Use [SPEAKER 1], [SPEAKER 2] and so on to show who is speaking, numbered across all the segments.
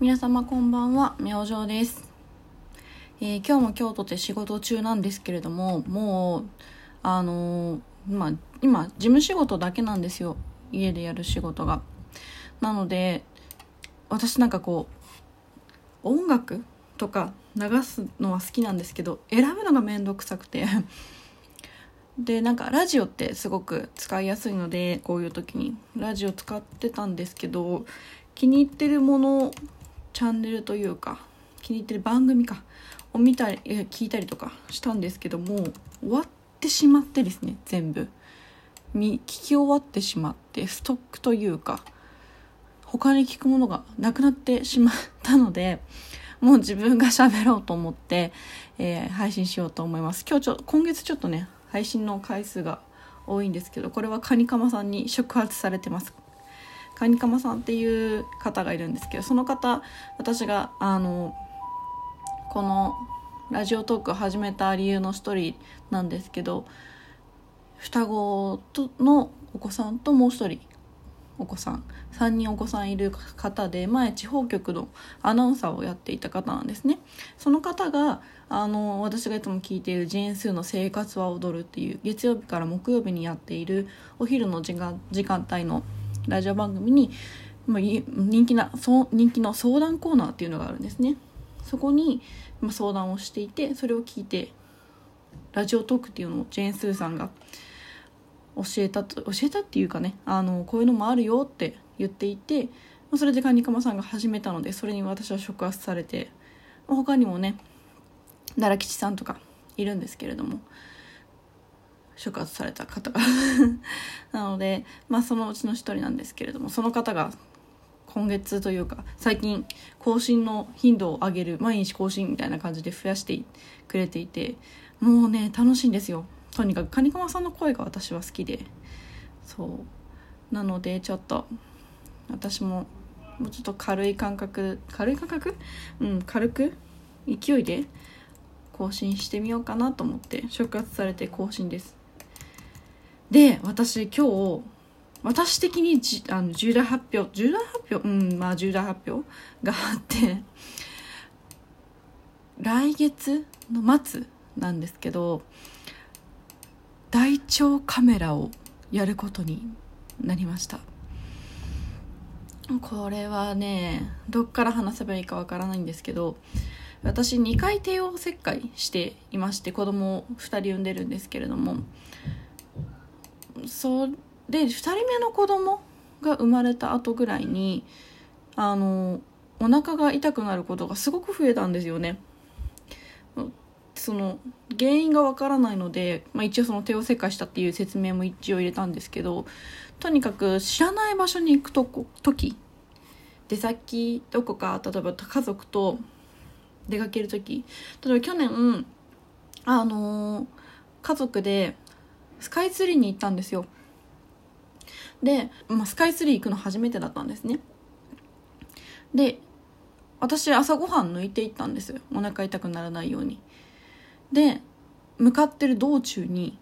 [SPEAKER 1] 皆様こんばんは、明星です、えー、今日も京都で仕事中なんですけれども、もう、あのー、まあ、今、事務仕事だけなんですよ。家でやる仕事が。なので、私なんかこう、音楽とか流すのは好きなんですけど、選ぶのがめんどくさくて でなんかラジオってすごく使いやすいのでこういう時にラジオ使ってたんですけど気に入ってるものチャンネルというか気に入ってる番組かを見たり聞いたりとかしたんですけども終わってしまってですね全部。聞き終わってしまってストックというか他に聞くものがなくなってしまったのでもう自分が喋ろうと思って、えー、配信しようと思います。今日ちょ今月ちょっとね配信の回数が多いんですけどこれはカニカマさんに触発されてます。カニカマさんっていう方がいるんですけどその方私があのこのラジオトークを始めた理由の一人なんですけど双子とのお子さんともう一人お子さん3人お子さんいる方で前地方局のアナウンサーをやっていた方なんですね。その方があの私がいつも聞いている「ジェーン・スーの生活は踊る」っていう月曜日から木曜日にやっているお昼の時間時間帯のラジオ番組に、まあ、人気なそ人気の相談コーナーっていうのがあるんですね。そこに、まあ、相談をしていてそれを聞いてラジオトークっていうのをジェーン・スーさんが教えたと教えたっていうかねあのこういうのもあるよって言っていて、まあ、それでカニカマさんが始めたのでそれに私は触発されて、まあ、他にもね奈良吉さんとかいるんですけれども触発された方。が なのでまあそのうちの一人なんですけれどもその方が今月というか最近更新の頻度を上げる毎日更新みたいな感じで増やしてくれていてもうね楽しいんですよ。とにかくカニカマさんの声が私は好きで。そう。なのでちょっと私ももうちょっと軽い感覚軽い感覚？うん軽く勢いで更新してみようかなと思って触発されて更新です。で私今日私的にじあの重大発表重大発表？うんまあ重大発表があって来月の末なんですけど大腸カメラをやることになりました。これはねどっから話せばいいかわからないんですけど私2回帝王切開していまして子供を2人産んでるんですけれどもそで2人目の子供が生まれた後ぐらいにあのお腹が痛くなることがすごく増えたんですよね。その原因がわからないので、まあ、一応その帝王切開したっていう説明も一応入れたんですけどとにかく知らない場所に行くとこ時出先どこか例えば家族と出かける時例えば去年あのー、家族でスカイツリーに行ったんですよ。で、まあ、スカイツリー行くの初めてだったんですね。で私朝ごはん抜いていったんですお腹痛くならないように。で向かってる道中に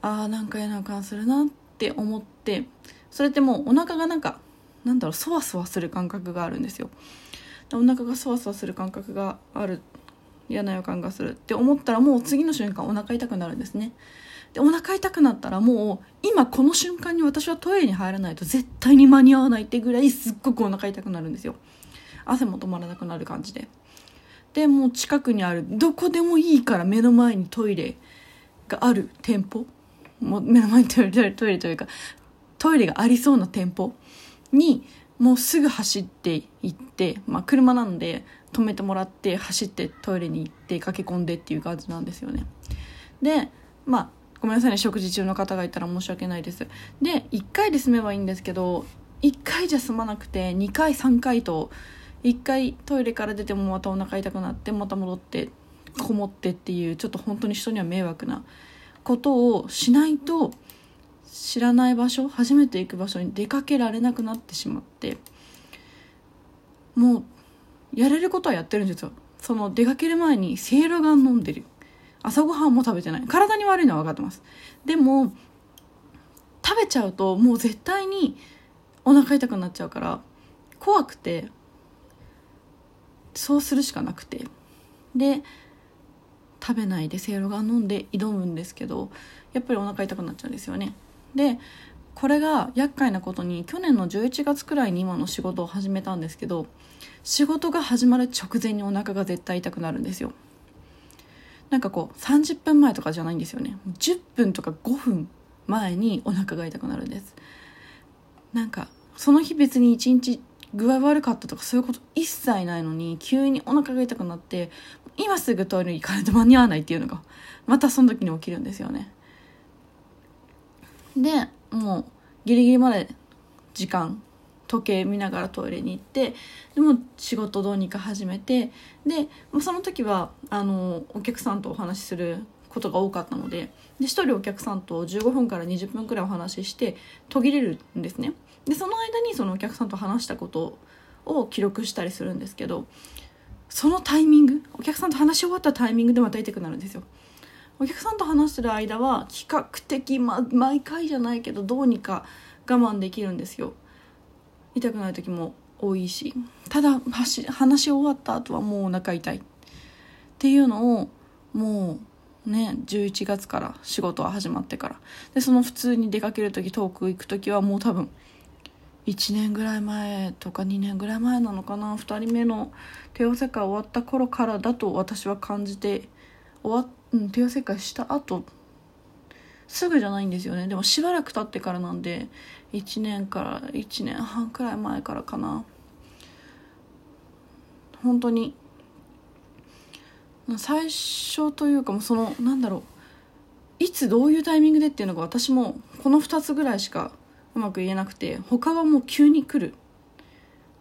[SPEAKER 1] ああなんか嫌な予感するなって思ってそれってもうお腹がなんかなんだろうそわそわする感覚があるんですよ。お腹がそわそわする感覚がある嫌な予感がするって思ったらもう次の瞬間お腹痛くなるんですね。でお腹痛くなったらもう今この瞬間に私はトイレに入らないと絶対に間に合わないってぐらいすっごくお腹痛くなるんですよ。汗も止まらなくなる感じで。でもう近くにあるどこでもいいから目の前にトイレがある店舗。もう目の前にトイレトイレというかトイレがありそうな店舗にもうすぐ走って行って、まあ、車なので止めてもらって走ってトイレに行って駆け込んでっていう感じなんですよね。でまあごめんなさいね食事中の方がいたら申し訳ないです。で1回で済めばいいんですけど1回じゃ済まなくて2回3回と1回トイレから出てもまたお腹痛くなってまた戻ってこもってっていうちょっと本当に人には迷惑なことをしないと知らない場所初めて行く場所に出かけられなくなってしまってもうやれることはやってるんですよ。その出かける前にセいろがん飲んでる。朝ごはんも食べてない。体に悪いのは分かってます。でも食べちゃうともう絶対にお腹痛くなっちゃうから怖くてそうするしかなくて。で食べないでせいろが飲んで挑むんですけどやっぱりお腹痛くなっちゃうんですよね。でこれが厄介なことに去年の11月くらいに今の仕事を始めたんですけど仕事が始まる直前にお腹が絶対痛くなるんですよ。なんかこう30分前とかじゃないんですよね。10分とか5分前にお腹が痛くなるんです。なんかその日別に一日具合悪かったとかそういうこと一切ないのに急にお腹が痛くなって今すぐトイレに行かないと間に合わないっていうのがまたその時に起きるんですよね。でもうギリギリまで時間時計見ながらトイレに行ってでも仕事どうにか始めてでその時はあのお客さんとお話しすることが多かったのでで1人お客さんと15分から20分くらいお話しして途切れるんですね。でその間にそのお客さんと話したことを記録したりするんですけどそのタイミングお客さんと話し終わったタイミングでまた痛くなるんですよ。お客さんと話してる間は比較的、ま、毎回じゃないけどどうにか我慢できるんですよ。痛くない時も多いしただ話し終わった後はもうお腹痛いっていうのをもうね11月から仕事は始まってから。でその普通に出かける時遠く行く時はもう多分1年ぐらい前とか2年ぐらい前なのかな。2人目の帝王切開終わった頃からだと私は感じて終わうん、帝王切開した後すぐじゃないんですよね。でもしばらく経ってからなんで1年から1年半くらい前からかな。本当に。最初というかもそのなんだろう。いつどういうタイミングでっていうのが私もこの2つぐらいしかうまく言えなくて他はもう急に来る。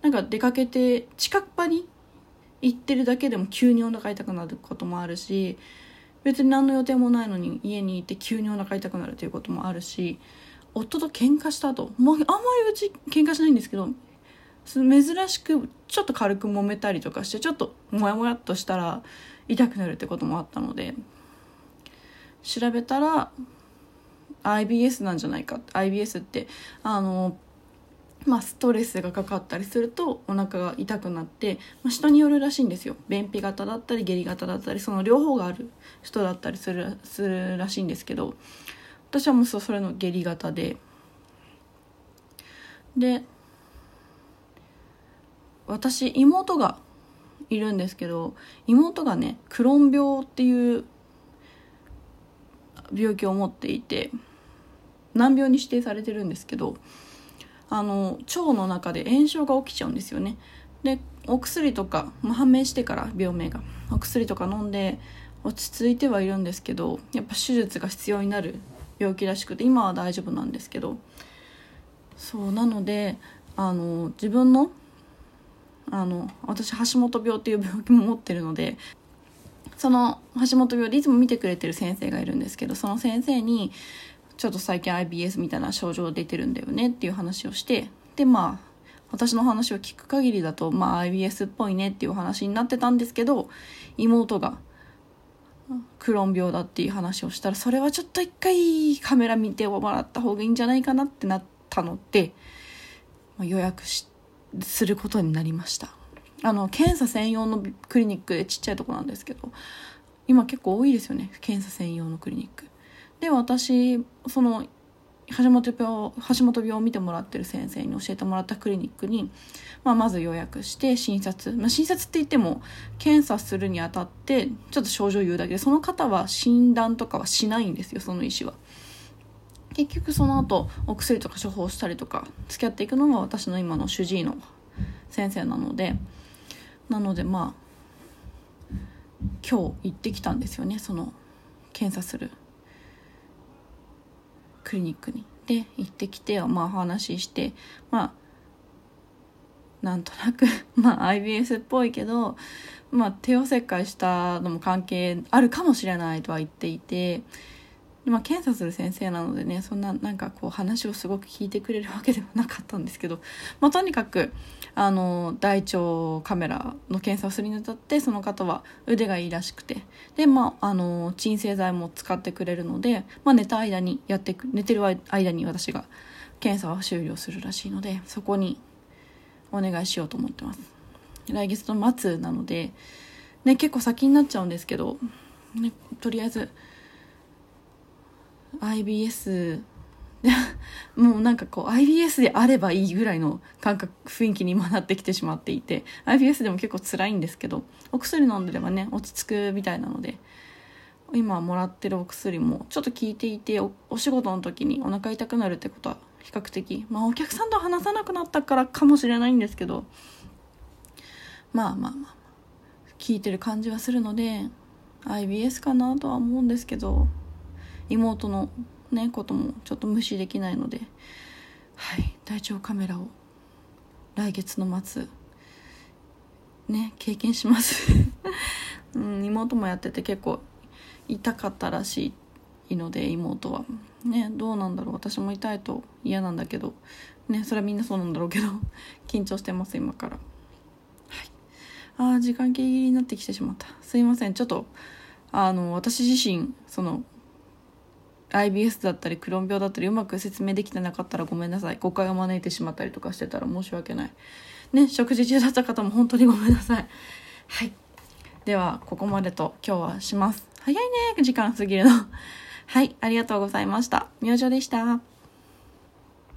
[SPEAKER 1] なんか出かけて近く場に行ってるだけでも急にお腹痛くなることもあるし別に何の予定もないのに家にいて急にお腹痛くなるということもあるし夫と喧嘩した後、まあ、あんまりうち喧嘩しないんですけど珍しくちょっと軽く揉めたりとかしてちょっとモヤモヤっとしたら痛くなるってこともあったので調べたら IBS なんじゃないか IBS ってあのまあ、ストレスがかかったりするとお腹が痛くなって、まあ、人によるらしいんですよ。便秘型だったり下痢型だったりその両方がある人だったりするするらしいんですけど私はもうそれの下痢型で。で私妹がいるんですけど妹がねクローン病っていう病気を持っていて難病に指定されてるんですけどあの腸の中で炎症が起きちゃうんですよね。でお薬とか、まあ、判明してから病名が。お薬とか飲んで落ち着いてはいるんですけどやっぱ手術が必要になる病気らしくて今は大丈夫なんですけど。そうなのであの自分のあの私橋本病っていう病気も持ってるのでその橋本病でいつも見てくれてる先生がいるんですけどその先生にちょっと最近 IBS みたいな症状出てるんだよねっていう話をしてでまあ私の話を聞く限りだと、まあ、IBS っぽいねっていう話になってたんですけど妹がクローン病だっていう話をしたらそれはちょっと一回カメラ見てもらった方がいいんじゃないかなってなったので、予約しすることになりました。あの検査専用のクリニックでちっちゃいとこなんですけど今結構多いですよね検査専用のクリニック。で私その橋本病橋本病を見てもらってる先生に教えてもらったクリニックに、まあ、まず予約して診察、まあ、診察って言っても検査するにあたってちょっと症状言うだけでその方は診断とかはしないんですよその医師は。結局その後お薬とか処方したりとか付き合っていくのが私の今の主治医の先生なのでなのでまあ今日行ってきたんですよねその検査するクリニックに。で行ってきてまあ話ししてまあなんとなく まあ IBS っぽいけどまあ帝王切開したのも関係あるかもしれないとは言っていて、まあ、検査する先生なのでねそんななんかこう話をすごく聞いてくれるわけではなかったんですけど、まあ、とにかくあの大腸カメラの検査をするにあたってその方は腕がいいらしくてで、まあ、あの鎮静剤も使ってくれるので、まあ、寝た間にやってく寝てる間に私が検査を終了するらしいのでそこにお願いしようと思ってます。来月の末なので、ね、結構先になっちゃうんですけど、ね、とりあえず IBS もうなんかこう IBS であればいいぐらいの感覚雰囲気に今なってきてしまっていて IBS でも結構辛いんですけどお薬飲んでればね落ち着くみたいなので今もらってるお薬もちょっと効いていてお仕事の時にお腹痛くなるってことは比較的まあお客さんと話さなくなったからかもしれないんですけどまあまあまあ効いてる感じはするので IBS かなとは思うんですけど妹のねこともちょっと無視できないのではい大腸カメラを来月の末ね経験します。うん、妹もやってて結構痛かったらしいので妹は。ねどうなんだろう。私も痛いと嫌なんだけどねそれはみんなそうなんだろうけど 緊張してます今から。はい。ああ時間ギリギリになってきてしまった。すいません。ちょっとあの私自身その IBS だったりクローン病だったりうまく説明できてなかったらごめんなさい。誤解を招いてしまったりとかしてたら申し訳ない。ね食事中だった方も本当にごめんなさい。はい。ではここまでと今日はします。早いね時間過ぎるの。はい。ありがとうございました。明星でした。